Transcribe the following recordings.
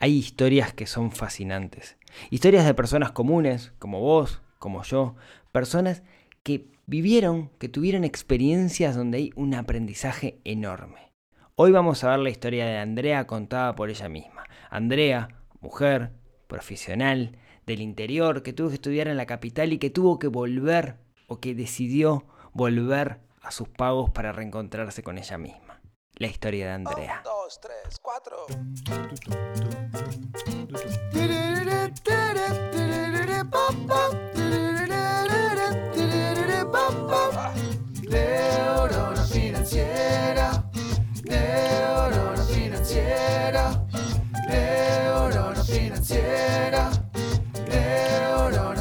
hay historias que son fascinantes. Historias de personas comunes, como vos, como yo, personas que vivieron, que tuvieron experiencias donde hay un aprendizaje enorme. Hoy vamos a ver la historia de Andrea contada por ella misma. Andrea, mujer, profesional, del interior, que tuvo que estudiar en la capital y que tuvo que volver o que decidió volver a sus pagos para reencontrarse con ella misma. La historia de Andrea. Dos, tres, cuatro. Neurona financiera, neurona financiera, neurona financiera, neurona.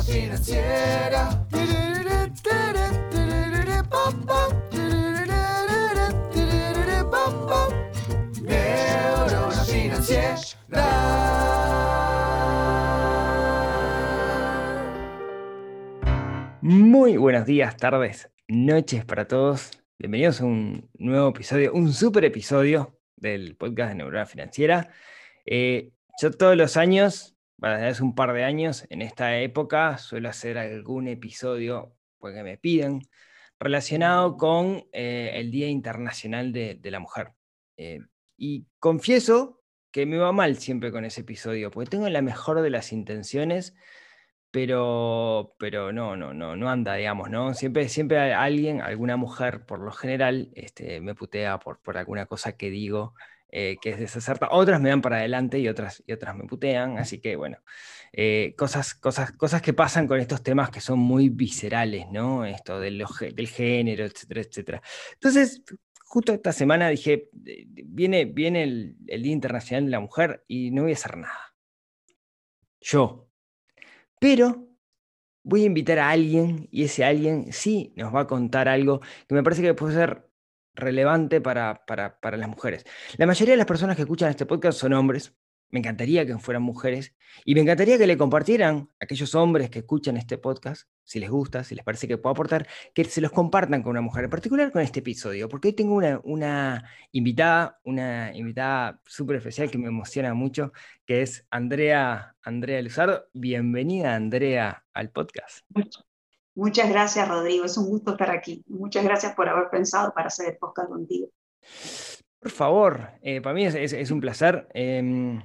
Muy buenos días, tardes, noches para todos. Bienvenidos a un nuevo episodio, un super episodio del podcast de Neurona Financiera. Eh, yo todos los años, desde hace un par de años, en esta época, suelo hacer algún episodio, porque me piden, relacionado con eh, el Día Internacional de, de la Mujer. Eh, y confieso que me va mal siempre con ese episodio, porque tengo la mejor de las intenciones, pero, pero no, no, no, no anda, digamos, ¿no? Siempre, siempre alguien, alguna mujer, por lo general, este, me putea por, por alguna cosa que digo eh, que es desacertada. Otras me dan para adelante y otras, y otras me putean, así que bueno, eh, cosas, cosas, cosas que pasan con estos temas que son muy viscerales, ¿no? Esto del, del género, etcétera, etcétera. Entonces, justo esta semana dije, viene, viene el, el Día Internacional de la Mujer y no voy a hacer nada. Yo. Pero voy a invitar a alguien y ese alguien sí nos va a contar algo que me parece que puede ser relevante para, para, para, las mujeres. La mayoría de las personas que escuchan este podcast son hombres. Me encantaría que fueran mujeres y me encantaría que le compartieran a aquellos hombres que escuchan este podcast, si les gusta, si les parece que puedo aportar, que se los compartan con una mujer, en particular con este episodio, porque hoy tengo una, una invitada, una invitada súper especial que me emociona mucho, que es Andrea, Andrea Luzardo. Bienvenida, Andrea, al podcast. Muchas gracias, Rodrigo. Es un gusto estar aquí. Muchas gracias por haber pensado para hacer el podcast contigo. Por favor, eh, para mí es, es, es un placer. Eh,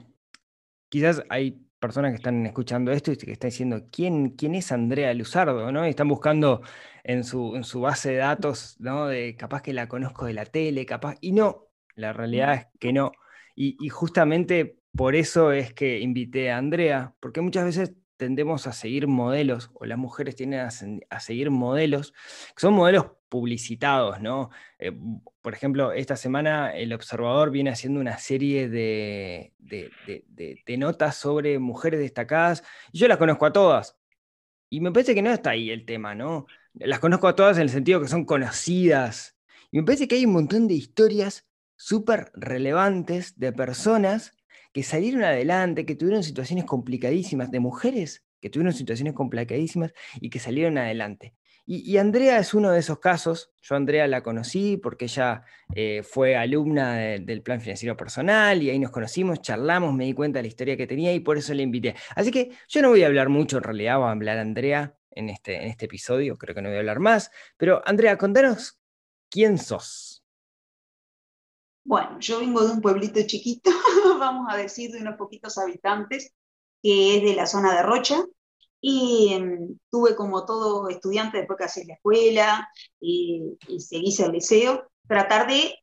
quizás hay personas que están escuchando esto y que están diciendo, ¿quién, quién es Andrea Luzardo? ¿no? Y están buscando en su, en su base de datos, ¿no? De capaz que la conozco de la tele, capaz. Y no, la realidad es que no. Y, justamente por eso es que invité a Andrea, porque muchas veces tendemos a seguir modelos, o las mujeres tienden a, a, seguir modelos, que son modelos publicitados, ¿no? Eh, por ejemplo, esta semana el observador viene haciendo una serie de, de, notas sobre mujeres destacadas, yo las conozco a todas. Y me parece que no está ahí el tema, ¿no? Las conozco a todas en el sentido que son conocidas. Y me parece que hay un montón de historias súper relevantes de personas que salieron adelante, que tuvieron situaciones complicadísimas, de mujeres que tuvieron situaciones complicadísimas y que salieron adelante. Y, Andrea es uno de esos casos. Yo a Andrea la conocí porque ella eh, fue alumna de, del plan financiero personal y ahí nos conocimos, charlamos, me di cuenta de la historia que tenía y por eso la invité. Así que yo no voy a hablar mucho, en realidad va a hablar Andrea en este, en este episodio, creo que no voy a hablar más. Pero Andrea, contanos quién sos. Bueno, yo vengo de un pueblito chiquito, vamos a decir, de unos poquitos habitantes, que es de la zona de Rocha, y um, tuve como todo estudiante, después que haces la escuela y, y seguís el liceo, tratar de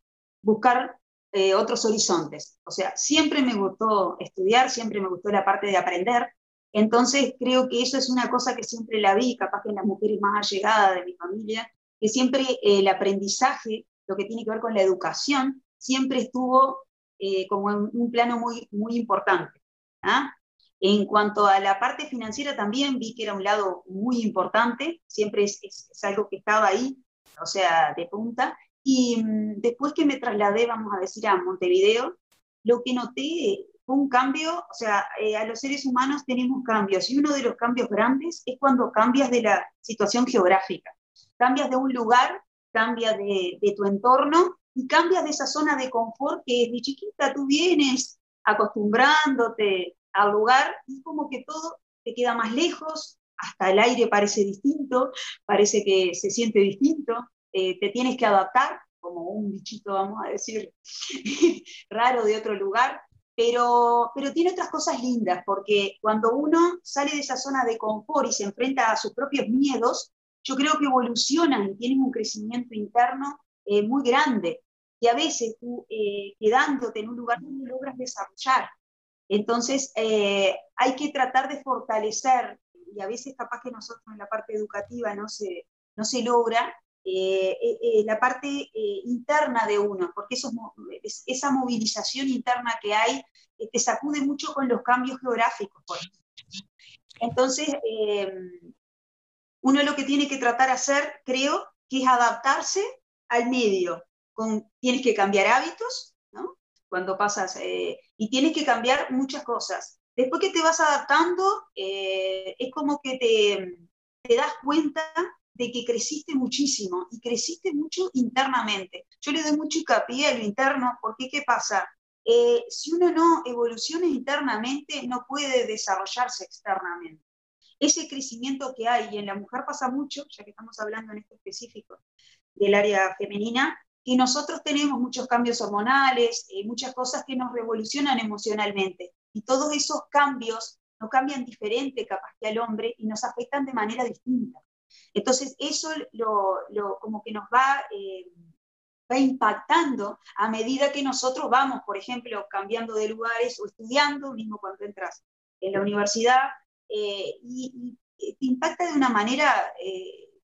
buscar eh, otros horizontes. O sea, siempre me gustó estudiar, siempre me gustó la parte de aprender, entonces creo que eso es una cosa que siempre la vi, capaz que en las mujeres más allegadas de mi familia, que siempre el aprendizaje, lo que tiene que ver con la educación, siempre estuvo eh, como un plano muy, muy importante. ¿ah? En cuanto a la parte financiera también vi que era un lado muy importante, siempre es, es, es algo que estaba ahí, o sea, de punta. Y mmm, después que me trasladé, vamos a decir, a Montevideo, lo que noté fue un cambio, o sea, eh, a los seres humanos tenemos cambios, y uno de los cambios grandes es cuando cambias de la situación geográfica. Cambias de un lugar, cambias de, de tu entorno y cambias de esa zona de confort que desde chiquita tú vienes acostumbrándote al lugar y como que todo te queda más lejos, hasta el aire parece distinto, parece que se siente distinto, eh, te tienes que adaptar como un bichito, vamos a decir, raro de otro lugar, pero, pero tiene otras cosas lindas, porque cuando uno sale de esa zona de confort y se enfrenta a sus propios miedos, yo creo que evolucionan y tienen un crecimiento interno eh, muy grande. Y a veces eh, quedándote en un lugar, no logras desarrollar. Entonces, eh, hay que tratar de fortalecer, y a veces capaz que nosotros en la parte educativa no se, no se logra, la parte interna de uno, porque esa movilización interna que hay te sacude mucho con los cambios geográficos. Entonces, uno lo que tiene que tratar de hacer, creo, es adaptarse al medio. Con, tienes que cambiar hábitos. Cuando pasas, eh, y tienes que cambiar muchas cosas. Después que te vas adaptando, eh, es como que te, te das cuenta de que creciste muchísimo y creciste mucho internamente. Yo le doy mucho hincapié a lo interno porque ¿qué pasa? Eh, si uno no evoluciona internamente, no puede desarrollarse externamente ese crecimiento que hay, y en la mujer pasa mucho, ya que estamos hablando en este específico del área femenina, que nosotros tenemos muchos cambios hormonales, eh, muchas cosas que nos revolucionan emocionalmente, y todos esos cambios nos cambian diferente capaz que al hombre y nos afectan de manera distinta. Entonces, eso lo, como que nos va, eh, va impactando a medida que nosotros vamos, por ejemplo, cambiando de lugares o estudiando, mismo cuando entras en la universidad, eh, y, te impacta de una manera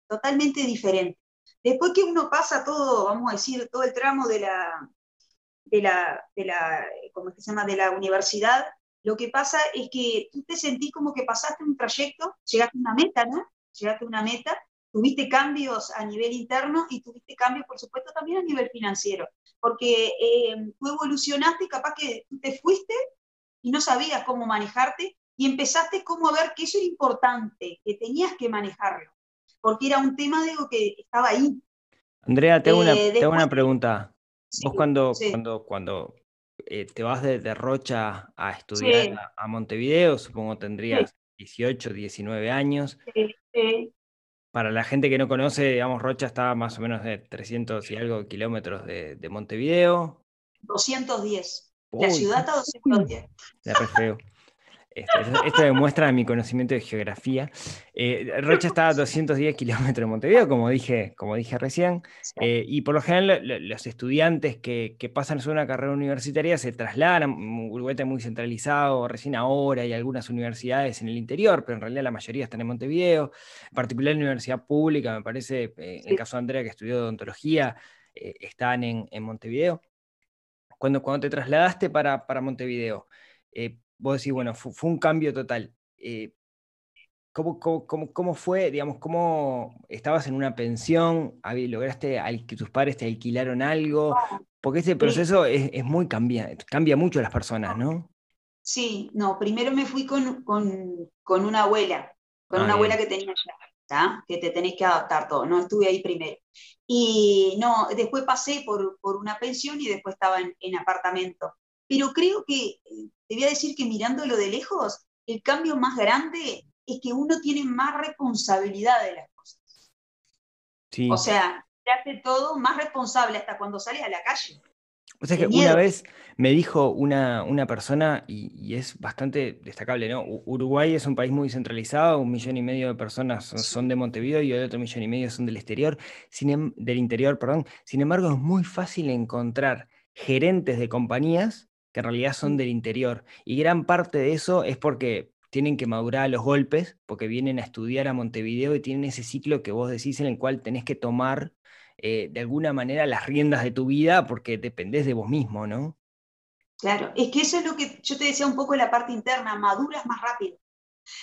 totalmente diferente. Después que uno pasa todo, vamos a decir, todo el tramo de la, de la, de la ¿cómo se llama?, de la universidad, lo que pasa es que tú te sentís como que pasaste un trayecto, llegaste a una meta, ¿no? Llegaste a una meta, tuviste cambios a nivel interno y tuviste cambios, por supuesto, también a nivel financiero, porque eh, tú evolucionaste capaz que tú te fuiste y no sabías cómo manejarte y empezaste como a ver que eso era importante, que tenías que manejarlo, porque era un tema de que estaba ahí. Andrea, te hago una, eh, una pregunta. Vos cuando, cuando, cuando eh, te vas de, Rocha a estudiar a, Montevideo, supongo tendrías 18, 19 años. Para la gente que no conoce, digamos, Rocha está más o menos de 300 y algo kilómetros de, Montevideo. 210. la ciudad está 210. De re feo. Esto, demuestra mi conocimiento de geografía. Eh, Rocha está a 210 kilómetros de Montevideo, como dije, como dije recién, eh, y por lo general los estudiantes que, que pasan una carrera universitaria se trasladan, Uruguay está muy centralizado, recién ahora hay algunas universidades en el interior, pero en realidad la mayoría están en Montevideo, en particular la universidad pública, me parece, eh, en el caso de Andrea que estudió odontología, están en, en, Montevideo. Cuando, cuando te trasladaste para, para Montevideo, vos decís, bueno, fue, un cambio total. Eh, ¿cómo, cómo, fue, digamos, cómo estabas en una pensión, lograste que tus padres te alquilaron algo? Porque ese proceso es, muy cambia, cambia mucho a las personas, ¿no? Sí, no, primero me fui con, con, una abuela, con ah, una abuela que tenía ya, que te tenés que adaptar todo, no estuve ahí primero. Y no, después pasé por, por una pensión y después estaba en, en apartamento. Pero creo que eh, te voy a decir que mirándolo de lejos, el cambio más grande es que uno tiene más responsabilidad de las cosas. O sea, te hace todo más responsable hasta cuando sales a la calle. O sea que una vez me dijo una, una persona, y, es bastante destacable, ¿no? Uruguay es un país muy centralizado, un millón y medio de personas son, de Montevideo y otro millón y medio son del exterior, sin, em, del interior, perdón. Sin embargo, es muy fácil encontrar gerentes de compañías que en realidad son del interior. Y gran parte de eso es porque tienen que madurar a los golpes, porque vienen a estudiar a Montevideo y tienen ese ciclo que vos decís en el cual tenés que tomar eh, de alguna manera las riendas de tu vida porque dependés de vos mismo, ¿no? Claro, es que eso es lo que yo te decía un poco en la parte interna, maduras más rápido,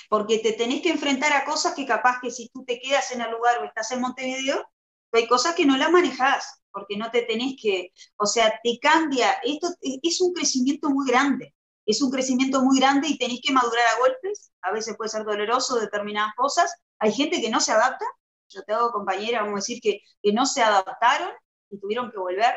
porque te tenés que enfrentar a cosas que capaz que si tú te quedas en el lugar o estás en Montevideo, hay cosas que no las manejás porque no te tenés que, o sea, te cambia, esto es un crecimiento muy grande, es un crecimiento muy grande y tenés que madurar a golpes, a veces puede ser doloroso determinadas cosas, hay gente que no se adapta, yo tengo compañeras, vamos a decir, que, que no se adaptaron y tuvieron que volver,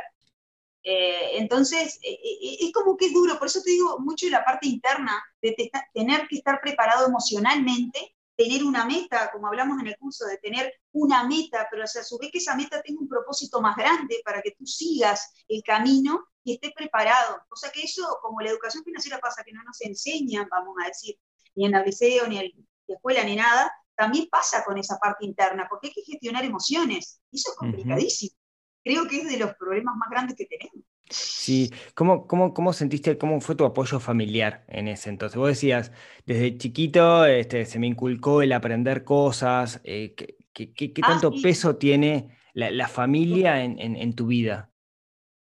Eh, entonces, eh, eh, es como que es duro, por eso te digo mucho la parte interna, de tener que estar preparado emocionalmente, tener una meta, como hablamos en el curso, de tener una meta, pero a su vez que esa meta tenga un propósito más grande para que tú sigas el camino y estés preparado. O sea que eso, como la educación financiera pasa, que no nos enseñan, vamos a decir, ni en el liceo, ni en la escuela, ni nada, también pasa con esa parte interna, porque hay que gestionar emociones. Y eso es complicadísimo. Creo que es de los problemas más grandes que tenemos. Sí, ¿Cómo, cómo, cómo sentiste, cómo fue tu apoyo familiar en ese entonces? Vos decías, desde chiquito este, se me inculcó el aprender cosas, eh, ¿qué, qué, Ah, tanto sí, peso tiene la, la familia en, en- en tu vida?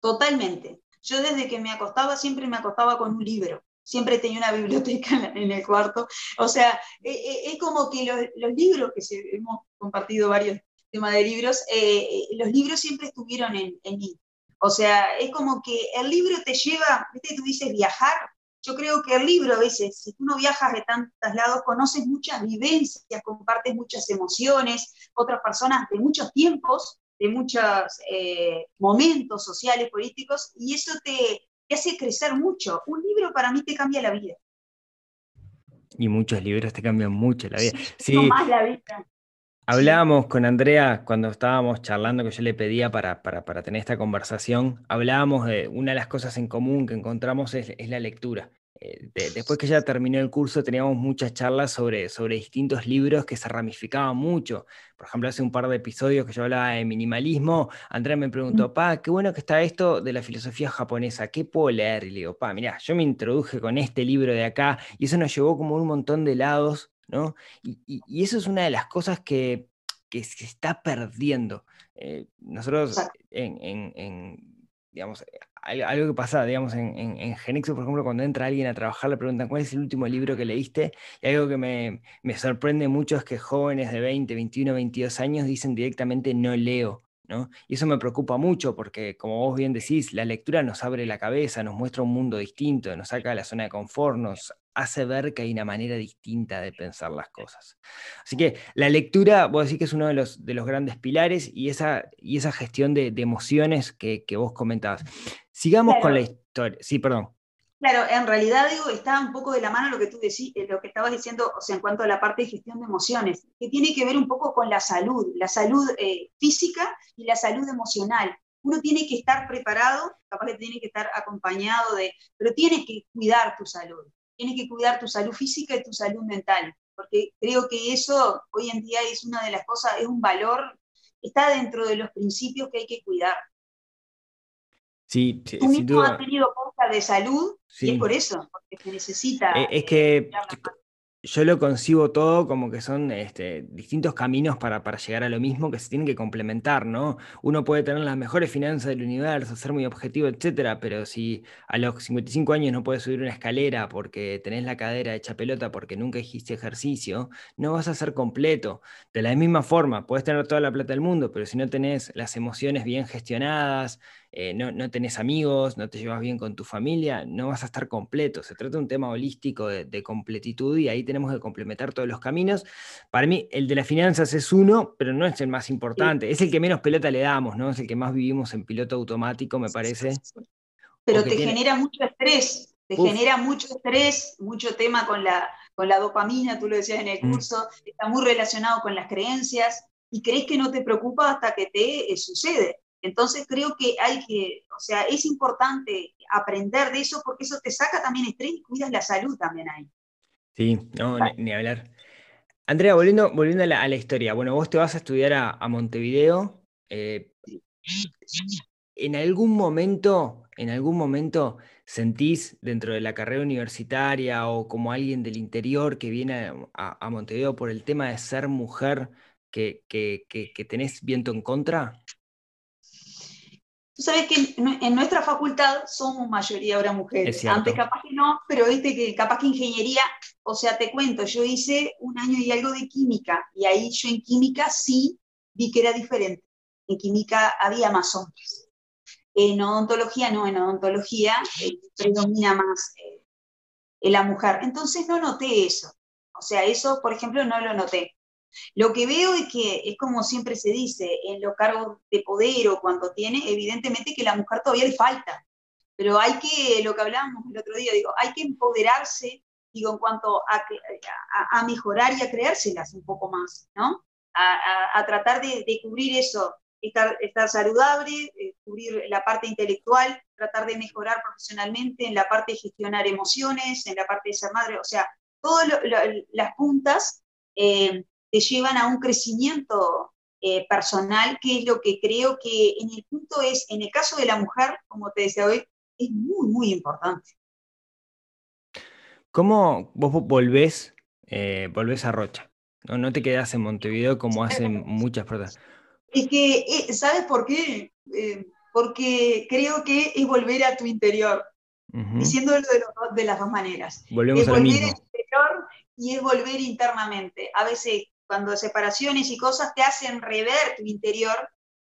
totalmente. Yo desde que me acostaba siempre me acostaba con un libro. Siempre tenía una biblioteca en, el cuarto. O sea, eh, eh, es como que los, los libros, que se- hemos compartido varios temas de libros, eh, eh, los libros siempre estuvieron en, en mí. O sea, es como que el libro te lleva, viste, tú dices viajar. Yo creo que el libro a veces, si tú no viajas de tantos lados, conoces muchas vivencias, compartes muchas emociones, otras personas de muchos tiempos, de muchos eh, momentos sociales, políticos, y eso te, te hace crecer mucho. Un libro para mí te cambia la vida. Y muchos libros te cambian mucho la vida. Sí, más la vida. Hablábamos con Andrea cuando estábamos charlando, que yo le pedía para, para, para tener esta conversación, hablábamos de una de las cosas en común que encontramos es, es la lectura. Eh, de- después que ya terminó el curso, teníamos muchas charlas sobre, sobre distintos libros que se ramificaban mucho. Por ejemplo, hace un par de episodios que yo hablaba de minimalismo, Andrea me preguntó, pa, qué bueno que está esto de la filosofía japonesa, ¿qué puedo leer? Y le digo, pa, mirá, yo me introduje con este libro de acá y eso nos llevó como un montón de lados, ¿no? Y, y- y eso es una de las cosas que, que se está perdiendo. Eh, nosotros en, en- en, digamos, eh, al- algo que pasa, digamos, en, en, en Genexo, por ejemplo, cuando entra alguien a trabajar, le preguntan, ¿cuál es el último libro que leíste? Y algo que me, me sorprende mucho es que jóvenes de 20, 21, 22 años dicen directamente no leo. ¿no? Y eso me preocupa mucho porque, como vos bien decís, la lectura nos abre la cabeza, nos muestra un mundo distinto, nos saca de la zona de confort, nos hace ver que hay una manera distinta de pensar las cosas. Así que la lectura, vos decís que es uno de los, de los grandes pilares y esa, y esa gestión de, de emociones que, que vos comentabas. Sigamos con la historia. Sí, perdón. Claro, en realidad digo, está un poco de la mano lo que tú decís, eh, lo que estabas diciendo, o sea, en cuanto a la parte de gestión de emociones, que tiene que ver un poco con la salud, la salud eh, física y la salud emocional. Uno tiene que estar preparado, capaz que tiene que estar acompañado de, pero tienes que cuidar tu salud, tienes que cuidar tu salud física y tu salud mental, porque creo que eso hoy en día es una de las cosas, es un valor, está dentro de los principios que hay que cuidar. Sí, sí, Tú sin mismo has tenido cosas de salud y es por eso, porque se necesita. Es eh, que cuidar la yo- lo concibo todo como que son este, distintos caminos para, para llegar a lo mismo que se tienen que complementar, ¿no? Uno puede tener las mejores finanzas del universo, ser muy objetivo, etcétera, pero si a los 55 años no puedes subir una escalera porque tenés la cadera hecha pelota porque nunca hiciste ejercicio, no vas a ser completo. De la misma forma, puedes tener toda la plata del mundo, pero si no tenés las emociones bien gestionadas, eh, no, no tenés amigos, no te llevas bien con tu familia, no vas a estar completo. Se trata de un tema holístico de, de completitud y ahí tenemos que complementar todos los caminos. Para mí, el de las finanzas es uno, pero no es el más importante. Es el que menos pelota le damos, ¿no? Es el que más vivimos en piloto automático, me parece. Pero te tiene- genera mucho estrés, te Uf. genera mucho estrés, mucho tema con la, con la dopamina, tú lo decías en el Mm. curso, está muy relacionado con las creencias y crees que no te preocupa hasta que te eh, sucede. Entonces creo que hay que, o sea, es importante aprender de eso porque eso te saca también estrés y cuidas la salud también ahí. Sí, no, ni, hablar. Andrea, volviendo, volviendo a la, historia. Bueno, vos te vas a estudiar a, Montevideo. eh, ¿En algún momento, en algún momento sentís dentro de la carrera universitaria o como alguien del interior que viene a, Montevideo por el tema de ser mujer que, que- que tenés viento en contra? Tú sabes que en, nuestra facultad somos mayoría ahora Es mujeres. Antes capaz que no, pero viste que capaz que ingeniería, o sea, te cuento, yo hice un año y algo de química y ahí yo en química sí vi que era diferente. En química había más hombres. En odontología no, en odontología eh, predomina más eh, la mujer. Entonces no noté eso. O sea, eso, por ejemplo, no lo noté. Lo que veo es que es como siempre se dice, en los cargos de poder o cuando tiene, evidentemente que la mujer todavía le falta, pero hay que, lo que hablábamos el otro día, digo, hay que empoderarse, digo, en cuanto a, a, mejorar y a creérselas un poco más, ¿no? A, tratar de, cubrir eso, estar, estar saludable, eh, cubrir la parte intelectual, tratar de mejorar profesionalmente en la parte de gestionar emociones, en la parte de ser madre, o sea, todas las puntas eh, te llevan a un crecimiento eh, personal, que es lo que creo que en el punto es, en el caso de la mujer, como te decía hoy, es muy, muy importante. ¿Cómo vos volvés, eh, volvés a Rocha? ¿No? no te quedás en Montevideo como hacen muchas personas. Es que, eh, ¿sabes por qué? Eh, porque creo que es volver a tu interior, diciéndolo de, de, las dos maneras. Volvemos es volver mismo. al interior y es volver internamente. A veces cuando separaciones y cosas te hacen rever tu interior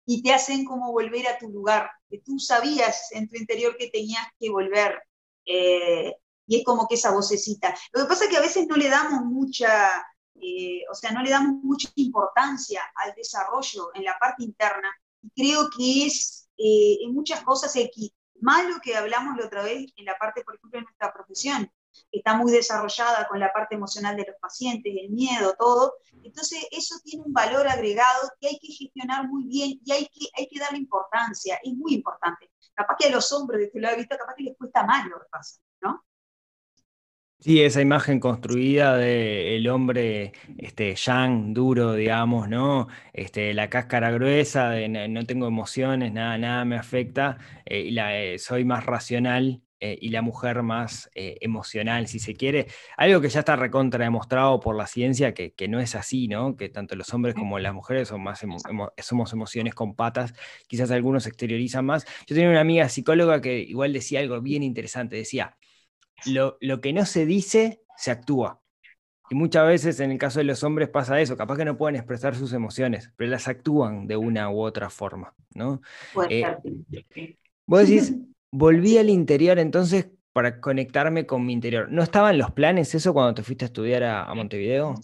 y te hacen como volver a tu lugar, que tú sabías en tu interior que tenías que volver. Eh, y es como que esa vocecita. Lo que pasa es que a veces no le damos mucha, eh, o sea, no le damos mucha importancia al desarrollo en la parte interna. Y creo que es eh, en muchas cosas el malo que hablamos la otra vez en la parte, por ejemplo, de nuestra profesión, está muy desarrollada con la parte emocional de los pacientes, el miedo, todo. Entonces, eso tiene un valor agregado que hay que gestionar muy bien y hay que, hay que darle importancia, es muy importante. Capaz que a los hombres, que lo he visto, capaz que les cuesta más lo que pasa, ¿no? Sí, esa imagen construida del hombre este, yang, duro, digamos, ¿no? Este, la cáscara gruesa, de no, tengo emociones, nada, nada me afecta, eh, y eh, soy más racional, eh, y la mujer más eh, emocional, si se quiere. Algo que ya está recontra demostrado por la ciencia, que, no es así, ¿no? Que tanto los hombres como las mujeres son más somos emociones con patas, quizás algunos exteriorizan más. Yo tenía una amiga psicóloga que igual decía algo bien interesante, decía, lo, lo que no se dice, se actúa. Y muchas veces en el caso de los hombres pasa eso, capaz que no pueden expresar sus emociones, pero las actúan de una u otra forma, ¿no? Eh, vos decís, volví al interior entonces para conectarme con mi interior. ¿No estaban los planes eso cuando te fuiste a estudiar a, Montevideo?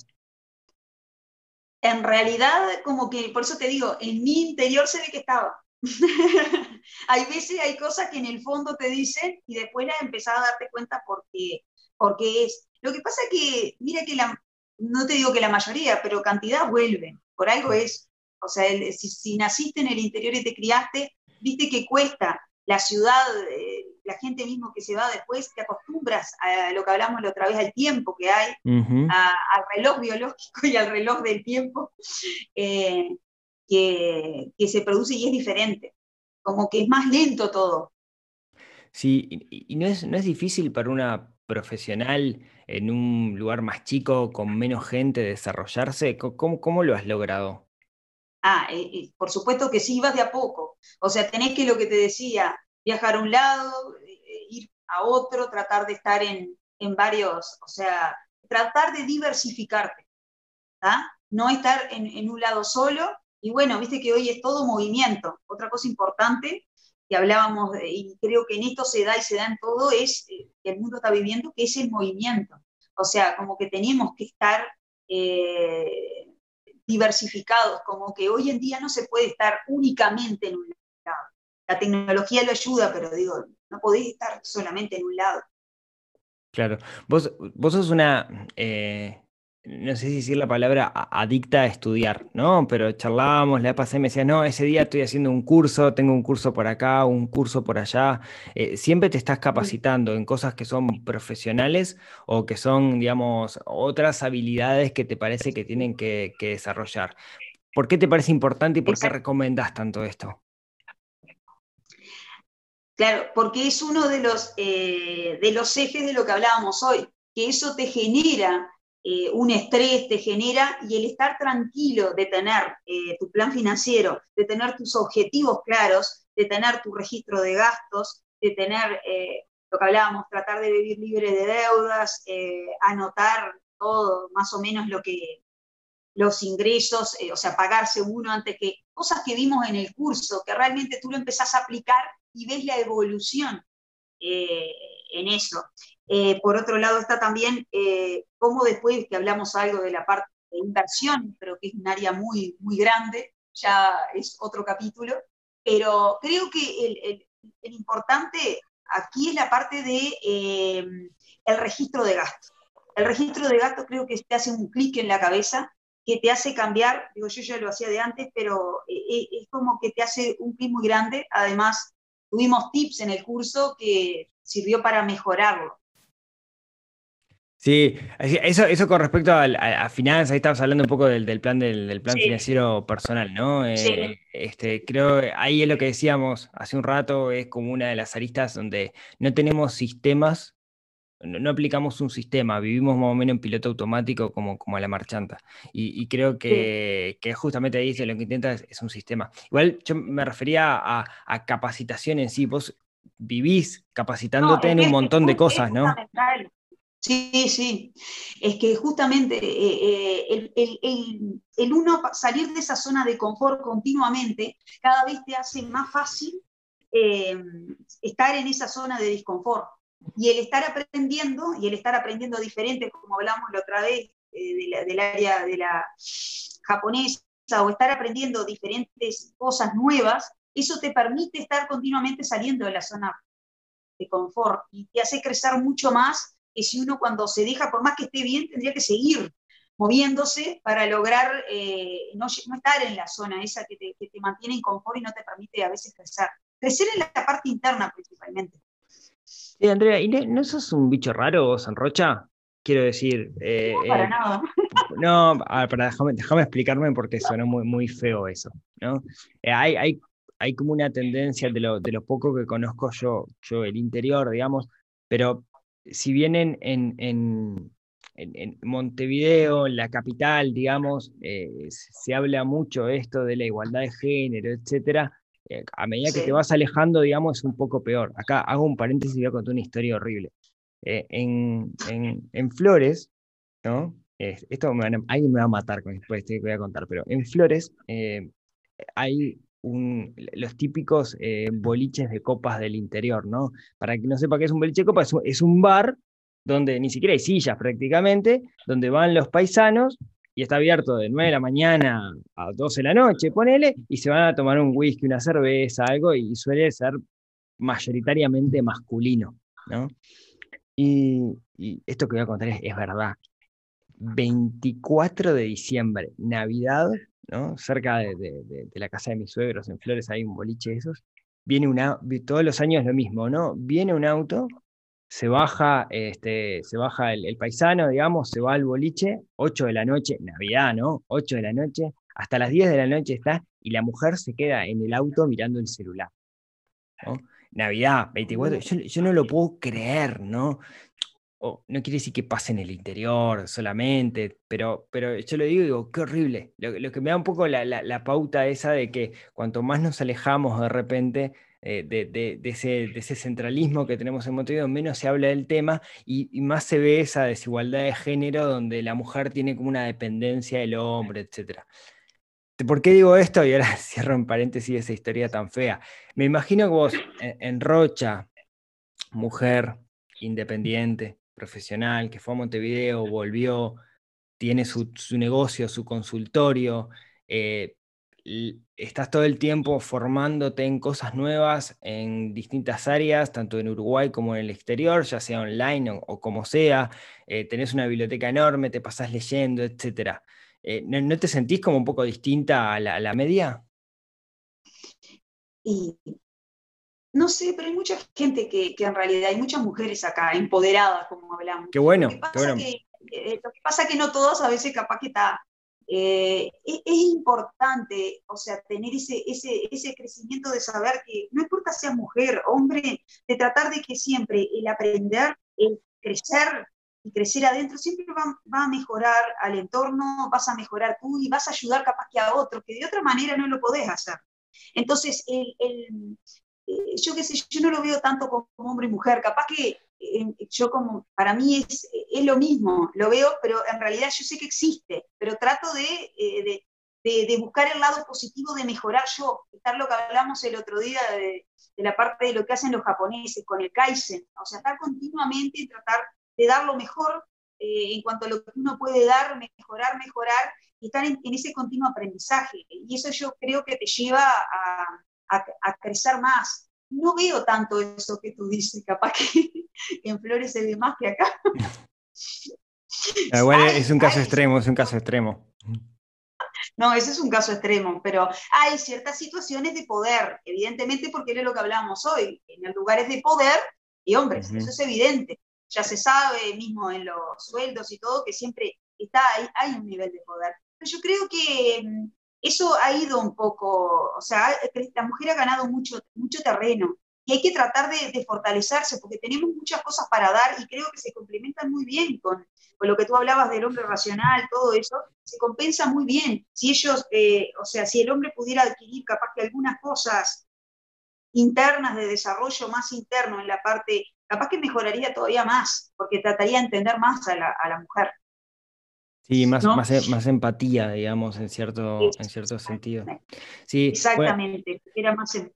En realidad, como que, por eso te digo, en mi interior se ve que estaba. hay veces, hay cosas que en el fondo te dicen y después las empezás a darte cuenta porque, porque es. Lo que pasa es que, mira que la, no te digo que la mayoría, pero cantidad vuelven, por algo es. O sea, si, si, naciste en el interior y te criaste, viste que cuesta, la ciudad, eh, la gente mismo que se va después, te acostumbras a lo que hablamos la otra vez, al tiempo que hay, al reloj biológico y al reloj del tiempo eh, que, se produce y es diferente, como que es más lento todo. Sí, y no es, no es difícil para una profesional en un lugar más chico, con menos gente, desarrollarse. ¿Cómo, cómo lo has logrado? Ah, eh, eh, por supuesto que sí, vas de a poco. O sea, tenés que lo que te decía, viajar a un lado, eh, ir a otro, tratar de estar en, varios, o sea, tratar de diversificarte, No estar en, un lado solo. Y bueno, viste que hoy es todo movimiento. Otra cosa importante que hablábamos, y creo que en esto se da y se da en todo, es que el mundo está viviendo, que es el movimiento. O sea, como que tenemos que estar diversificados, como que hoy en día no se puede estar únicamente en un lado. La tecnología lo ayuda, pero digo, no podéis estar solamente en un lado. Claro, vos, vos sos una, eh, no sé si decir la palabra adicta a estudiar, ¿no? Pero charlábamos, la pasé y me decía, no, ese día estoy haciendo un curso, tengo un curso por acá, un curso por allá. Eh, siempre te estás capacitando en cosas que son profesionales o que son, digamos, otras habilidades que te parece que tienen que, desarrollar. ¿Por qué te parece importante y por qué recomendás tanto esto? Claro, porque es uno de los, eh, de los ejes de lo que hablábamos hoy, que eso te genera eh, un estrés te genera y el estar tranquilo de tener eh, tu plan financiero, de tener tus objetivos claros, de tener tu registro de gastos, de tener eh, lo que hablábamos, tratar de vivir libre de deudas, anotar todo, más o menos lo que los ingresos, o sea, pagarse uno antes que cosas que vimos en el curso, que realmente tú lo empezás a aplicar y ves la evolución en eso. Eh, por otro lado está también eh, cómo después que hablamos algo de la parte inversión, pero que es un área muy, muy grande, ya es otro capítulo, pero creo que el, importante aquí es la parte de eh, registro de gastos. El registro de gastos creo que te hace un clic en la cabeza que te hace cambiar, digo, yo ya lo hacía de antes, pero eh, eh, es como que te hace un clic muy grande. Además, tuvimos tips en el curso que sirvió para mejorarlo. Sí, eso, eso con respecto a, finanzas, ahí estabas hablando un poco del, plan del, plan financiero personal, ¿no? Eh, este, creo ahí es lo que decíamos hace un rato, es como una de las aristas donde no tenemos sistemas, no, aplicamos un sistema, vivimos más o menos en piloto automático como, como a la marchanta. Y, creo que, justamente ahí lo que intenta es, un sistema. Igual yo me refería a, capacitación en sí, vos vivís capacitándote en un montón de cosas, ¿no? Sí, sí. Es que justamente eh, eh, el, uno salir de esa zona de confort continuamente cada vez te hace más fácil eh, estar en esa zona de disconfort. Y el estar aprendiendo, y el estar aprendiendo diferente, como hablamos la otra vez del área de la japonesa, o estar aprendiendo diferentes cosas nuevas, eso te permite estar continuamente saliendo de la zona de confort y te hace crecer mucho más que si uno cuando se deja, por más que esté bien, tendría que seguir moviéndose para lograr eh, no, estar en la zona esa que te, mantiene en confort y no te permite a veces crecer. Crecer en la parte interna principalmente. Sí, Andrea, ¿y no, sos un bicho raro, Sanrocha? Quiero decir. Eh, no, para eh, nada. No, para, déjame, explicarme porque suena muy, muy feo eso. ¿no? hay, hay, hay como una tendencia de lo, de lo poco que conozco yo, yo el interior, digamos, pero si bien en, en, Montevideo, en la capital, digamos, eh, se habla mucho esto de la igualdad de género, etcétera, eh, a medida que te vas alejando, digamos, es un poco peor. Acá hago un paréntesis y voy a contar una historia horrible. Eh, en, Flores, ¿no? esto alguien me va a matar con esto que voy a contar, pero en Flores hay los típicos eh, boliches de copas del interior, ¿no? Para que no sepa qué es un boliche de copas, es, un bar donde ni siquiera hay sillas prácticamente, donde van los paisanos y está abierto de 9 de la mañana a 12 de la noche, ponele, y se van a tomar un whisky, una cerveza, algo, y suele ser mayoritariamente masculino, ¿no? Y, esto que voy a contar es verdad. 24 de diciembre, Navidad, cerca de, la casa de mis suegros en Flores hay un boliche de esos, viene todos los años lo mismo, ¿no? Viene un auto, se baja, este, se baja el, paisano, digamos, se va al boliche, 8 de la noche, Navidad, ¿no? 8 de la noche, hasta las 10 de la noche está, y la mujer se queda en el auto mirando el celular. Navidad, 24, yo, yo, no lo puedo creer, ¿no? No quiere decir que pase en el interior solamente, pero, pero yo lo digo digo, qué horrible. Lo, que me da un poco la, pauta esa de que cuanto más nos alejamos de repente eh, de, ese, centralismo que tenemos en Montevideo, menos se habla del tema y, más se ve esa desigualdad de género donde la mujer tiene como una dependencia del hombre, etc. ¿Por qué digo esto? Y ahora cierro en paréntesis esa historia tan fea. Me imagino que vos en Rocha, mujer, independiente, profesional que fue a Montevideo, volvió, tiene su, negocio, su consultorio, eh, estás todo el tiempo formándote en cosas nuevas en distintas áreas, tanto en Uruguay como en el exterior, ya sea online o, como sea, eh, tenés una biblioteca enorme, te pasás leyendo, etc. Eh, ¿no, te sentís como un poco distinta a la, a la media? Y no sé, pero hay mucha gente que, en realidad, hay muchas mujeres acá, empoderadas, como hablamos. Qué bueno. Lo que pasa, Que, eh, lo que, pasa que no todas, a veces capaz que está... Eh, es, importante, o sea, tener ese, ese, ese crecimiento de saber que no importa sea mujer, hombre, de tratar de que siempre el aprender, el crecer y crecer adentro siempre va, va, a mejorar al entorno, vas a mejorar tú y vas a ayudar capaz que a otro, que de otra manera no lo podés hacer. Entonces, el, el, yo qué sé, yo no lo veo tanto como hombre y mujer, capaz que eh, yo como, para mí es, es, lo mismo, lo veo, pero en realidad yo sé que existe, pero trato de, eh, de, buscar el lado positivo de mejorar yo, estar lo que hablamos el otro día de, la parte de lo que hacen los japoneses con el kaizen, o sea, estar continuamente y tratar de dar lo mejor eh, en cuanto a lo que uno puede dar, mejorar, mejorar, y estar en, ese continuo aprendizaje. Y eso yo creo que te lleva a, a, crecer más. No veo tanto eso que tú dices, capaz que, en Flores se ve más que acá. Es un caso extremo, es un caso extremo. No, ese es un caso extremo, pero hay ciertas situaciones de poder, evidentemente porque es lo que hablamos hoy, en lugares de poder y hombres, eso es evidente. Ya se sabe mismo en los sueldos y todo que siempre está ahí, hay un nivel de poder. Pero yo creo que mm, eso ha ido un poco, o sea, la mujer ha ganado mucho, mucho terreno y hay que tratar de, fortalecerse porque tenemos muchas cosas para dar y creo que se complementan muy bien con, con, lo que tú hablabas del hombre racional, todo eso, se compensa muy bien. Si ellos, eh, o sea, si el hombre pudiera adquirir capaz que algunas cosas internas de desarrollo más interno en la parte, capaz que mejoraría todavía más, porque trataría de entender más a la mujer. Sí, más, más, e, más, empatía, digamos, en cierto, en cierto sentido. Sí, Exactamente, era más, em,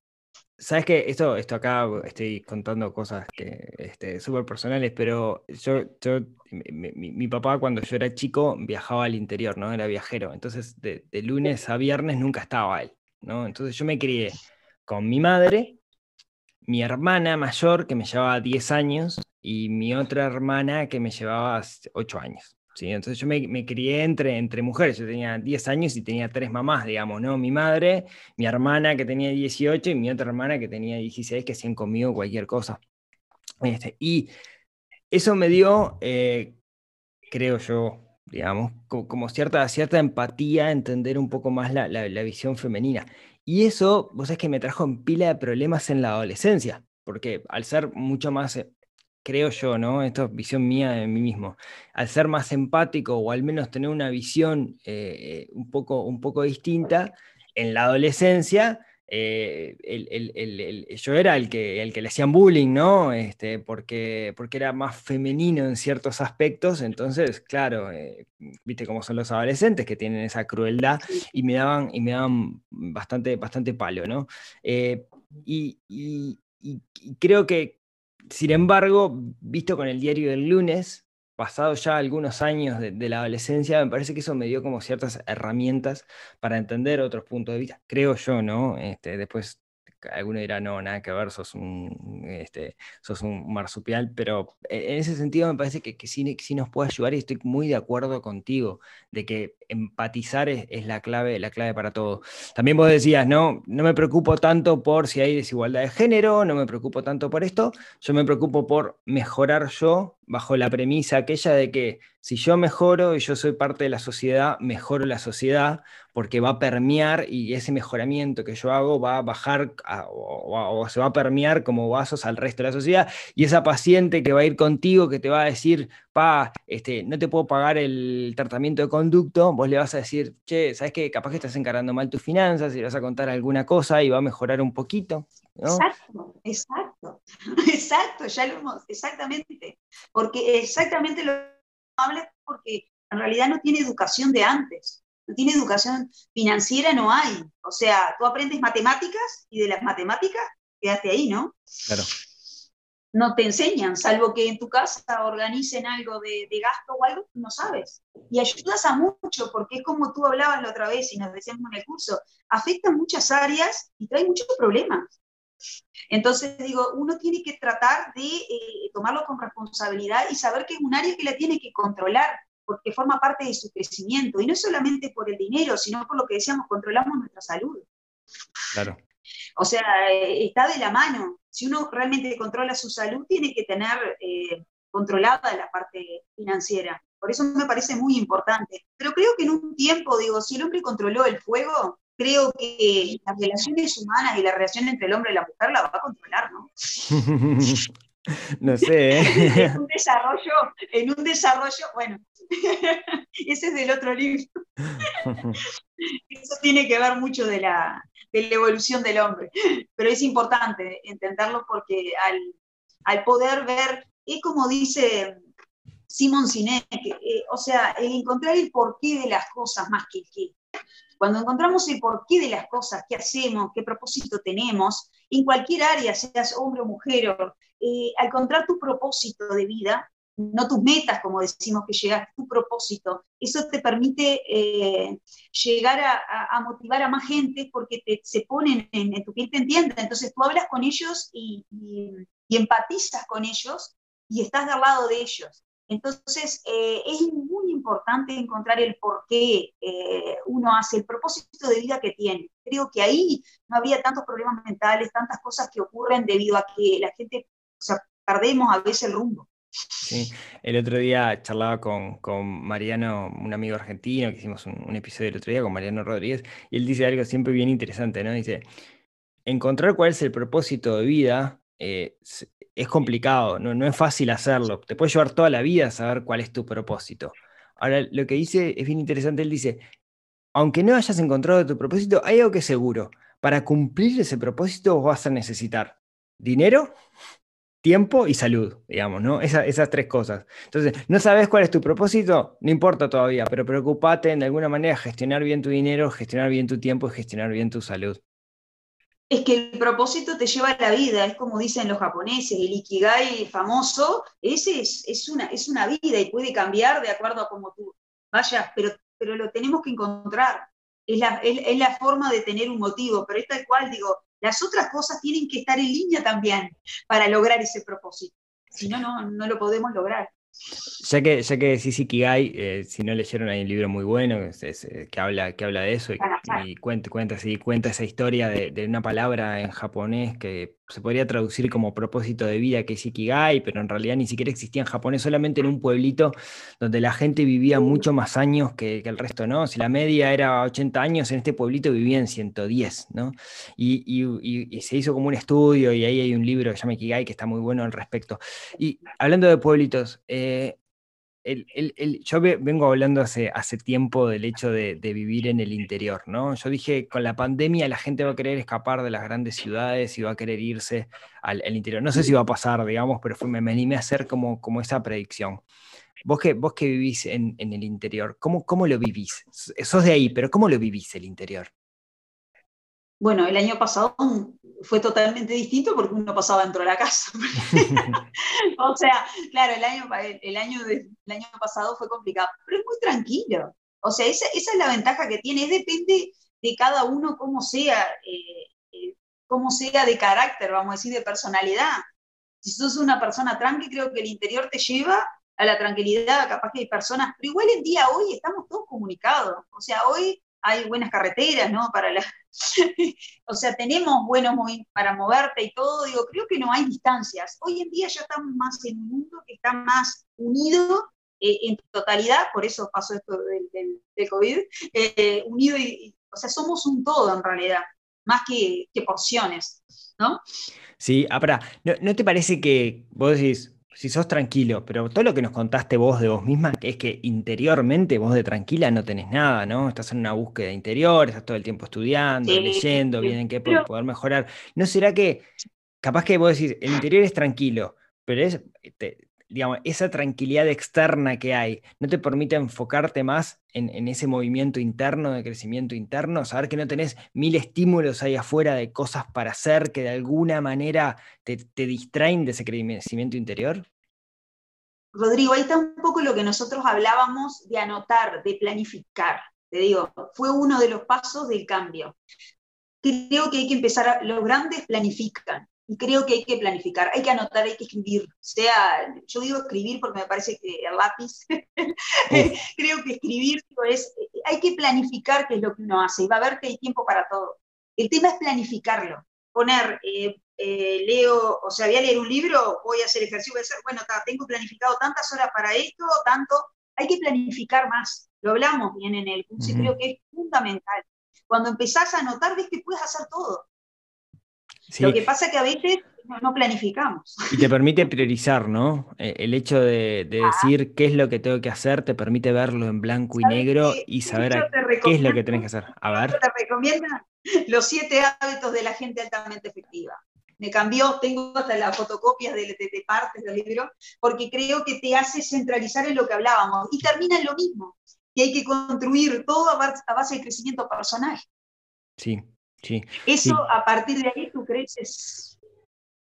Sabes que esto, esto acá estoy contando cosas que este, súper personales, pero yo, yo mi, papá cuando yo era chico viajaba al interior, ¿no? Era viajero. Entonces, de, lunes a viernes nunca estaba él, ¿no? Entonces yo me crié con mi madre, mi hermana mayor que me llevaba 10 años y mi otra hermana que me llevaba 8 años. ¿Sí? Entonces yo me, crié entre, entre mujeres, yo tenía 10 años y tenía tres mamás, digamos, ¿no? Mi madre, mi hermana que tenía 18 y mi otra hermana que tenía 16 que hacían conmigo cualquier cosa. Este, y eso me dio, eh, creo yo, digamos, como, cierta, cierta empatía, entender un poco más la, la, visión femenina. Y eso, vos sabés que me trajo en pila de problemas en la adolescencia, porque al ser mucho más eh, creo yo, ¿no? Esto es visión mía de mí mismo. Al ser más empático o al menos tener una visión eh, un, poco, un poco distinta, en la adolescencia, eh, yo era el que, el que le hacían bullying, ¿no? Este, porque, porque era más femenino en ciertos aspectos, entonces, claro, eh, viste cómo son los adolescentes que tienen esa crueldad y me daban, y me daban bastante, bastante palo, ¿no? y, creo que, sin embargo, visto con el diario del lunes, pasado ya algunos años de, la adolescencia, me parece que eso me dio como ciertas herramientas para entender otros puntos de vista, creo yo, ¿no? Este, después alguno dirá, no, nada que ver, sos un, este, sos un marsupial, pero en ese sentido me parece que, que sí, nos puede ayudar y estoy muy de acuerdo contigo, de que empatizar es, la, clave, la clave para todo. También vos decías, no, no me preocupo tanto por si hay desigualdad de género, no me preocupo tanto por esto, yo me preocupo por mejorar yo bajo la premisa aquella de que si yo mejoro y yo soy parte de la sociedad, mejoro la sociedad porque va a permear y ese mejoramiento que yo hago va a bajar o, se va a permear como vasos al resto de la sociedad y esa paciente que va a ir contigo que te va a decir, pa, este, no te puedo pagar el tratamiento de conducto, vos le vas a decir, che, ¿sabes qué? Capaz que estás encarando mal tus finanzas y le vas a contar alguna cosa y va a mejorar un poquito. Exacto, exacto, exacto, ya lo hemos, exactamente, porque exactamente lo habla porque en realidad no tiene educación de antes, no tiene educación financiera, no hay, o sea, tú aprendes matemáticas y de las matemáticas quedaste ahí, ¿no? Claro. No te enseñan, salvo que en tu casa organicen algo de, gasto o algo, no sabes. Y ayudas a mucho, porque es como tú hablabas la otra vez y nos decíamos en el curso, afecta muchas áreas y trae muchos problemas. Entonces, digo, uno tiene que tratar de eh, tomarlo con responsabilidad y saber que es un área que la tiene que controlar, porque forma parte de su crecimiento. Y no solamente por el dinero, sino por lo que decíamos, controlamos nuestra salud. Claro. O sea, eh, está de la mano. Si uno realmente controla su salud, tiene que tener eh, controlada la parte financiera. Por eso me parece muy importante. Pero creo que en un tiempo, digo, si el hombre controló el fuego, creo que las relaciones humanas y la relación entre el hombre y la mujer la va a controlar, ¿no? no sé. ¿eh? en un desarrollo, en un desarrollo, bueno, ese es del otro libro. Eso tiene que ver mucho de la, de la evolución del hombre, pero es importante entenderlo porque al, al poder ver, es como dice Simon Sinek, eh, o sea, el encontrar el porqué de las cosas más que el qué. Cuando encontramos el porqué de las cosas, qué hacemos, qué propósito tenemos, en cualquier área, seas hombre o mujer, eh, al encontrar tu propósito de vida, no tus metas, como decimos que llegas, tu propósito. Eso te permite eh, llegar a, motivar a más gente porque te, se ponen en, tu piel, te entienden. Entonces tú hablas con ellos y, empatizas con ellos y estás del lado de ellos. Entonces, eh, es muy importante encontrar el por qué eh, uno hace el propósito de vida que tiene. Creo que ahí no había tantos problemas mentales, tantas cosas que ocurren debido a que la gente, perdemos a veces el rumbo. Sí, el otro día charlaba con, con Mariano, un amigo argentino, que hicimos un, episodio el otro día con Mariano Rodríguez, y él dice algo siempre bien interesante, ¿no? Dice, encontrar cuál es el propósito de vida eh, es complicado, no, no es fácil hacerlo, te puede llevar toda la vida a saber cuál es tu propósito. Ahora, lo que dice es bien interesante, él dice, aunque no hayas encontrado tu propósito, hay algo que es seguro, para cumplir ese propósito vas a necesitar dinero, tiempo y salud, digamos, ¿no? esas tres cosas. Entonces, no sabes cuál es tu propósito, no importa todavía, pero preocupate en alguna manera gestionar bien tu dinero, gestionar bien tu tiempo y gestionar bien tu salud. Es que el propósito te lleva a la vida, es como dicen los japoneses, el ikigai famoso, ese es, una, es una vida y puede cambiar de acuerdo a cómo tú vayas, pero, pero lo tenemos que encontrar. Es la, es la forma de tener un motivo, pero es tal cual, digo, las otras cosas tienen que estar en línea también para lograr ese propósito. Si no, no, no lo podemos lograr. Ya que, ya que decís Ikigai, eh, si no leyeron, hay un libro muy bueno eh, que, habla, que habla de eso y, cuenta, cuenta, cuenta esa historia de, una palabra en japonés que se podría traducir como propósito de vida, que es Ikigai, pero en realidad ni siquiera existía en japonés, solamente en un pueblito donde la gente vivía mucho más años que, el resto, ¿no? Si la media era 80 años, en este pueblito vivían 110, ¿no? Y, se hizo como un estudio y ahí hay un libro que se llama Ikigai que está muy bueno al respecto. Y hablando de pueblitos, eh, yo vengo hablando hace, hace tiempo del hecho de, vivir en el interior, ¿no? Yo dije, con la pandemia la gente va a querer escapar de las grandes ciudades y va a querer irse al, interior. No sé si va a pasar, digamos, pero fue, me, animé a hacer como, como esa predicción. Vos que, vos que vivís en, el interior, ¿cómo, ¿cómo lo vivís? Sos de ahí, pero ¿cómo lo vivís el interior? Bueno, el año pasado fue totalmente distinto porque uno pasaba dentro de la casa. o sea, claro, el año, el, año el año pasado fue complicado, pero es muy tranquilo. O sea, esa, esa es la ventaja que tiene, depende de cada uno cómo sea, eh, eh, cómo sea de carácter, vamos a decir, de personalidad. Si sos una persona tranqui, creo que el interior te lleva a la tranquilidad, capaz que hay personas, pero igual en día hoy estamos todos comunicados. O sea, hoy hay buenas carreteras, ¿no? Para la, o sea, tenemos buenos para moverte y todo, digo, creo que no hay distancias. Hoy en día ya estamos más en un mundo que está más unido eh, en totalidad, por eso pasó esto del, COVID, eh, unido y, o sea, somos un todo en realidad, más que, porciones, ¿no? Sí, ahora, ¿no, ¿no te parece que vos decís, si sos tranquilo, pero todo lo que nos contaste vos de vos misma es que interiormente vos de tranquila no tenés nada, ¿no? Estás en una búsqueda interior, estás todo el tiempo estudiando, leyendo, viendo en qué poder mejorar. ¿No será que, capaz que vos decís, el interior es tranquilo, pero es, digamos, esa tranquilidad externa que hay no te permite enfocarte más en, ese movimiento interno, de crecimiento interno, saber que no tenés mil estímulos ahí afuera de cosas para hacer que de alguna manera te, distraen de ese crecimiento interior? Rodrigo, ahí está un poco lo que nosotros hablábamos de anotar, de planificar. Te digo, fue uno de los pasos del cambio. Creo que hay que empezar, a, los grandes planifican, y creo que hay que planificar, hay que anotar, hay que escribir. Sea, yo digo escribir porque me parece que el lápiz, creo que escribir es, hay que planificar qué es lo que uno hace y va a ver que hay tiempo para todo. El tema es planificarlo, poner, eh, eh, leo, o sea, voy a leer un libro, voy a hacer ejercicio, voy a hacer, bueno, tengo planificado tantas horas para esto, tanto, hay que planificar más. Lo hablamos bien en el curso y creo que es fundamental. Cuando empezás a anotar, ves que puedes hacer todo lo que pasa es que a veces no, planificamos. Y te permite priorizar, ¿no? Eh, el hecho de, decir qué es lo que tengo que hacer te permite verlo en blanco y negro y saber qué es lo que tenés que hacer. A ver. Te recomiendan los siete hábitos de la gente altamente efectiva. Me cambió, tengo hasta las fotocopias de, partes del libro, porque creo que te hace centralizar en lo que hablábamos y termina en lo mismo, que hay que construir todo a base de crecimiento personal. Sí, eso, a partir de ahí, tú creces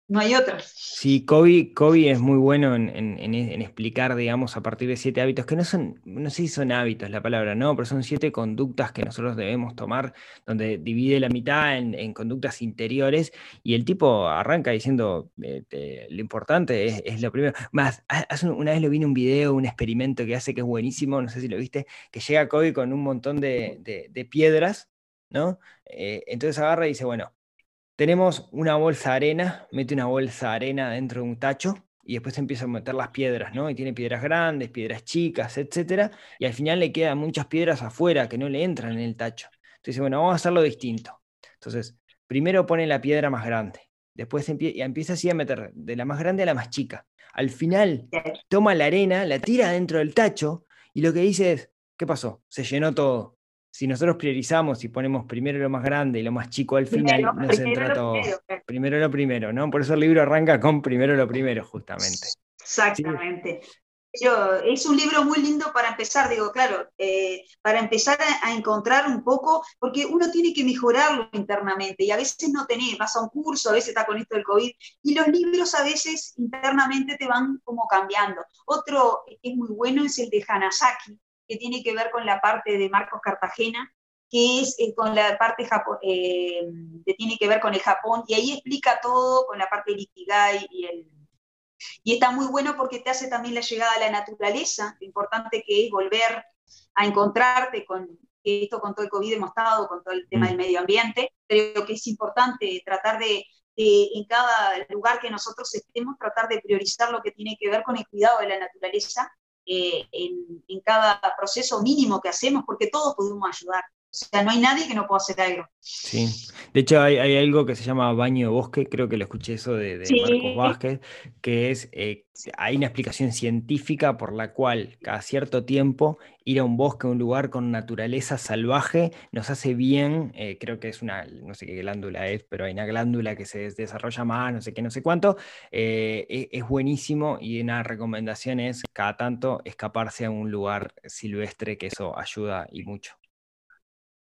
no hay otra. Sí, Kobe, Kobe es muy bueno en, en- en- explicar, digamos, a partir de siete hábitos, que no son, no sé si son hábitos la palabra, no, pero son siete conductas que nosotros debemos tomar, donde divide la mitad en, en conductas interiores, y el tipo arranca diciendo, eh, eh, lo importante es, es lo primero. Más, ha- hace un- una vez lo vi en un video, un experimento que hace que es buenísimo, no sé si lo viste, que llega Kobe con un montón de, de- de piedras, ¿no? Eh, entonces agarra y dice, bueno. Tenemos una bolsa de arena, mete una bolsa de arena dentro de un tacho y después empieza a meter las piedras, ¿no? Y tiene piedras grandes, piedras chicas, etcétera, y al final le quedan muchas piedras afuera que no le entran en el tacho. Entonces, bueno, vamos a hacerlo distinto. Entonces, primero pone la piedra más grande, después empieza así a meter de la más grande a la más chica. Al final, toma la arena, la tira dentro del tacho y lo que dice es, ¿qué pasó? Se llenó todo. Si nosotros priorizamos y ponemos primero lo más grande y lo más chico al final, Primero, nos primero entra todo. primero, lo primero, ¿no? Por eso el libro arranca con primero lo primero, justamente. Exactamente. Yo, es un libro muy lindo para empezar, digo, claro, eh, para empezar a, a encontrar un poco, porque uno tiene que mejorarlo internamente y a veces no tenés, vas a un curso, a veces está con esto del COVID, y los libros a veces internamente te van como cambiando. Otro que es muy bueno es el de Hanasaki, que tiene que ver con la parte de Marcos Cartagena, que es eh, con la parte eh, que tiene que ver con el Japón, y ahí explica todo con la parte del Ikigai y el y está muy bueno porque te hace también la llegada a la naturaleza, lo importante que es volver a encontrarte con esto con todo el COVID hemos estado, con todo el tema Mm. del medio ambiente. Creo que es importante tratar de, de, en cada lugar que nosotros estemos, tratar de priorizar lo que tiene que ver con el cuidado de la naturaleza eh, en, en cada proceso mínimo que hacemos, porque todos podemos ayudar. O sea, no hay nadie que no pueda hacer algo. Sí. De hecho, hay, hay algo que se llama baño de bosque, creo que lo escuché eso de, de Sí. Marcos Vázquez, que es, eh, hay una explicación científica por la cual cada cierto tiempo ir a un bosque, a un lugar con naturaleza salvaje, nos hace bien, eh, creo que es una, no sé qué glándula es, pero hay una glándula que se des- desarrolla más, no sé qué, no sé cuánto, eh, e- es buenísimo y una recomendación es cada tanto escaparse a un lugar silvestre, que eso ayuda y mucho.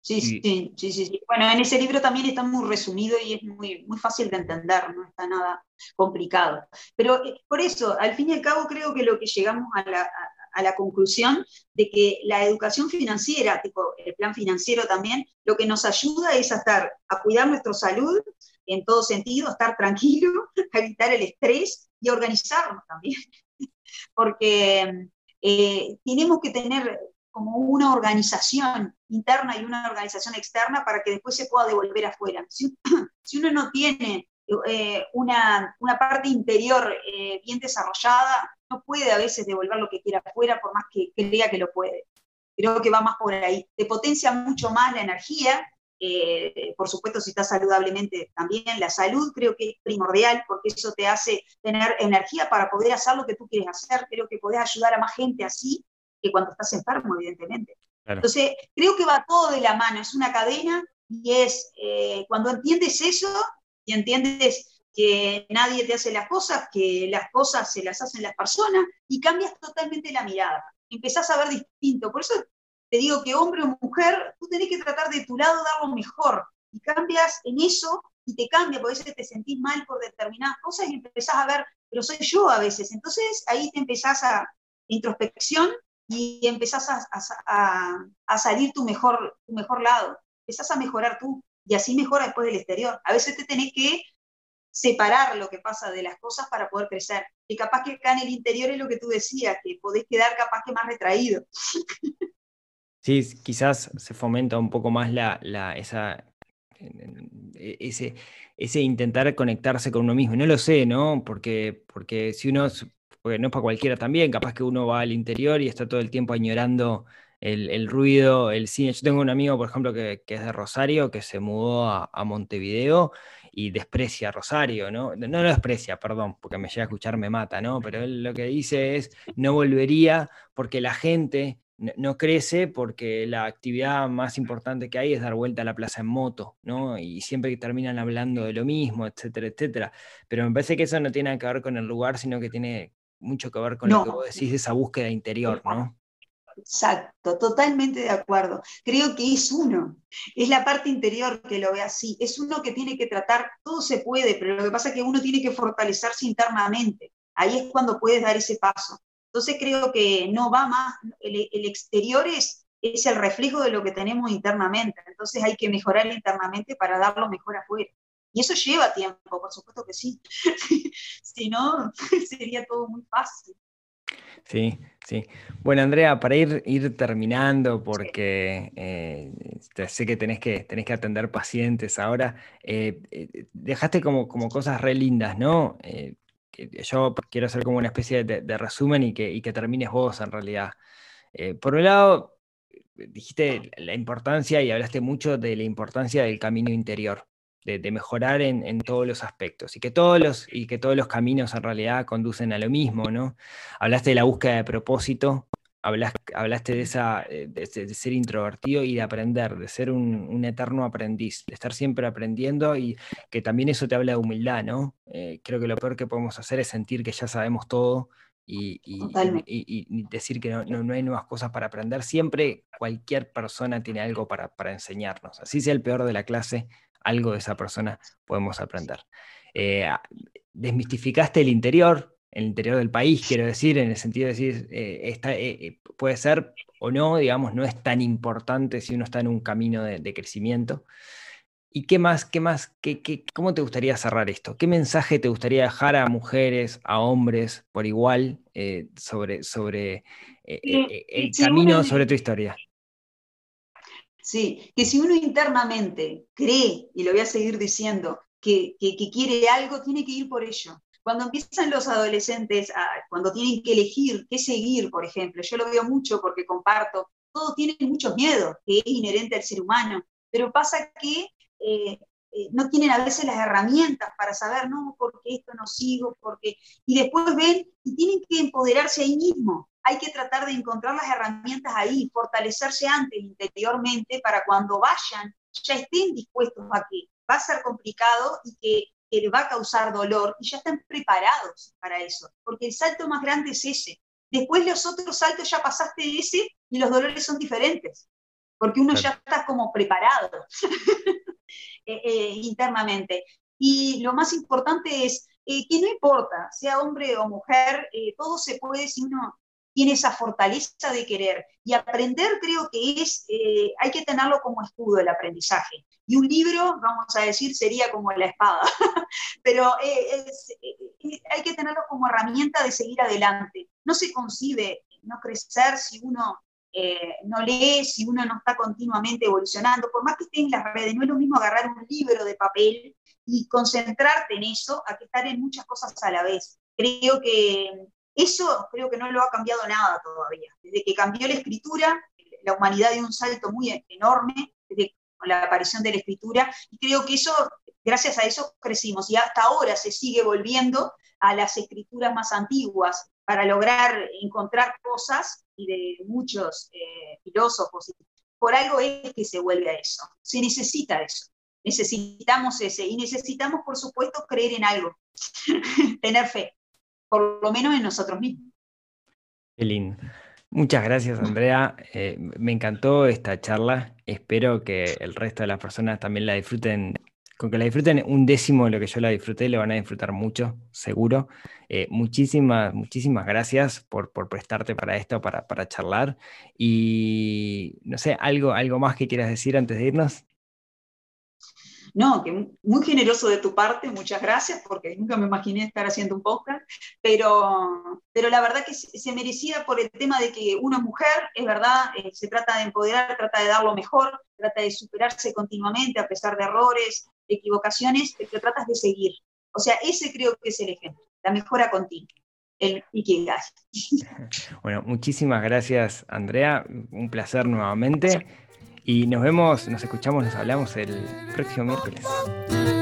Sí, Y- sí, sí, sí, sí. Bueno, en ese libro también está muy resumido y es muy, muy fácil de entender, no está nada complicado. Pero eh, por eso, al fin y al cabo, creo que lo que llegamos a la, a- a la conclusión de que la educación financiera, tipo el plan financiero también, lo que nos ayuda es a estar, a cuidar nuestra salud en todo sentido, a estar tranquilo, a evitar el estrés y a organizarnos también. Porque eh, tenemos que tener como una organización interna y una organización externa para que después se pueda devolver afuera. Si, si uno no tiene eh, una, una, parte interior eh, bien desarrollada, no puede a veces devolver lo que quiera afuera por más que crea que lo puede. Creo que va más por ahí. Te potencia mucho más la energía, eh, por supuesto si estás saludablemente también. La salud creo que es primordial porque eso te hace tener energía para poder hacer lo que tú quieres hacer. Creo que podés ayudar a más gente así que cuando estás enfermo, evidentemente. Claro. Entonces, creo que va todo de la mano, es una cadena y es eh, cuando entiendes eso y entiendes que nadie te hace las cosas, que las cosas se las hacen las personas y cambias totalmente la mirada. Empezás a ver distinto. Por eso te digo que hombre o mujer, tú tenés que tratar de tu lado dar lo mejor y cambias en eso y te cambia, porque a veces te sentís mal por determinadas cosas y empezás a ver, pero soy yo a veces. Entonces ahí te empezás a introspección y empezás a, a, a, salir tu mejor, tu mejor lado, empezás a mejorar tú y así mejora después del exterior. A veces te tenés que separar lo que pasa de las cosas para poder crecer. Y capaz que acá en el interior es lo que tú decías, que podés quedar capaz que más retraído. Sí, quizás se fomenta un poco más la, la, esa, ese, ese intentar conectarse con uno mismo. No lo sé, ¿no? Porque, porque si uno porque no es para cualquiera también, capaz que uno va al interior y está todo el tiempo añorando el, el ruido, el cine. Yo tengo un amigo, por ejemplo, que, que es de Rosario, que se mudó a, a, Montevideo y desprecia Rosario, ¿no? No lo desprecia, perdón, porque me llega a escuchar, me mata, ¿no? Pero él lo que dice es, no volvería porque la gente no crece, porque la actividad más importante que hay es dar vuelta a la plaza en moto, ¿no? Y siempre terminan hablando de lo mismo, etcétera, etcétera. Pero me parece que eso no tiene que ver con el lugar, sino que tiene mucho que ver con no. lo que vos decís de esa búsqueda interior, ¿no? Exacto, totalmente de acuerdo. Creo que es uno, es la parte interior que lo ve así, es uno que tiene que tratar, todo se puede, pero lo que pasa es que uno tiene que fortalecerse internamente, ahí es cuando puedes dar ese paso. Entonces creo que no va más, el, exterior es, es el reflejo de lo que tenemos internamente, entonces hay que mejorar internamente para darlo mejor afuera. Y eso lleva tiempo, por supuesto que sí. si no, sería todo muy fácil. Sí, sí. Bueno, Andrea, para ir, ir terminando, porque eh, sé que tenés, que tenés que atender pacientes ahora, eh, eh, dejaste como, como cosas re lindas, ¿no? yo quiero hacer como una especie de, resumen y que, y que, termines vos en realidad. por un lado, dijiste la importancia y hablaste mucho de la importancia del camino interior de, mejorar en, todos los aspectos y que todos los, y que todos los caminos en realidad conducen a lo mismo, ¿no? Hablaste de la búsqueda de propósito, hablaste de, esa, eh, de, ser introvertido y de aprender, de ser un, eterno aprendiz, de estar siempre aprendiendo y que también eso te habla de humildad, ¿no? Eh, creo que lo peor que podemos hacer es sentir que ya sabemos todo y, decir que no, hay nuevas cosas para aprender. Siempre cualquier persona tiene algo para, para enseñarnos. Así sea el peor de la clase, algo de esa persona podemos aprender. Eh, desmistificaste el interior, el interior del país, quiero decir, en el sentido de decir, eh, eh, puede ser o no, digamos, no es tan importante si uno está en un camino de, crecimiento. ¿Y qué más, qué más, qué, qué, cómo te gustaría cerrar esto? ¿Qué mensaje te gustaría dejar a mujeres, a hombres por igual sobre, sobre el camino, sobre tu historia? Sí, que si uno internamente cree, y lo voy a seguir diciendo, que, quiere algo, tiene que ir por ello. Cuando empiezan los adolescentes, cuando tienen que elegir qué seguir, por ejemplo, yo lo veo mucho porque comparto, todos tienen muchos miedos, que es inherente al ser humano, pero pasa que eh, eh, no tienen a veces las herramientas para saber, no, por qué esto no sigo, porque y después ven y tienen que empoderarse ahí mismo. Hay que tratar de encontrar las herramientas ahí, fortalecerse antes interiormente para cuando vayan ya estén dispuestos a que va a ser complicado y que, que va a causar dolor y ya estén preparados para eso, porque el salto más grande es ese. Después los otros saltos ya pasaste ese y los dolores son diferentes, porque uno ya está como preparado eh, eh, internamente. Y lo más importante es eh, que no importa, sea hombre o mujer, todo se puede si uno tiene esa fortaleza de querer. Y aprender creo que es, eh, hay que tenerlo como escudo el aprendizaje. Y un libro, vamos a decir, sería como la espada, pero eh, eh, hay que tenerlo como herramienta de seguir adelante. No se concibe no crecer si uno no lee, si uno no está continuamente evolucionando, por más que esté en las redes, no es lo mismo agarrar un libro de papel y concentrarte en eso a que estar en muchas cosas a la vez. Creo que eso creo que no lo ha cambiado nada todavía. Desde que cambió la escritura, la humanidad dio un salto muy enorme desde la aparición de la escritura y creo que eso, gracias a eso crecimos y hasta ahora se sigue volviendo a las escrituras más antiguas para lograr encontrar cosas y de muchos eh, filósofos. Por algo es que se vuelve a eso. Se necesita eso. Necesitamos ese y necesitamos, por supuesto, creer en algo, tener fe por lo menos en nosotros mismos. Qué lindo. Muchas gracias, Andrea. Eh, me encantó esta charla. Espero que el resto de las personas también la disfruten. Con que la disfruten un décimo de lo que yo la disfruté, lo van a disfrutar mucho, seguro. Eh, muchísimas, muchísimas gracias por, por prestarte para esto, para, para charlar. Y no sé, algo, algo más que quieras decir antes de irnos. No, que muy generoso de tu parte, muchas gracias, porque nunca me imaginé estar haciendo un podcast, pero, pero la verdad que se merecía por el tema de que una mujer, es verdad, eh, se trata de empoderar, trata de dar lo mejor, trata de superarse continuamente a pesar de errores, equivocaciones, pero tratas de seguir. O sea, ese creo que es el ejemplo, la mejora continua. El Ikigai. Bueno, muchísimas gracias, Andrea. Un placer nuevamente. Y nos vemos, nos escuchamos, nos hablamos el próximo miércoles.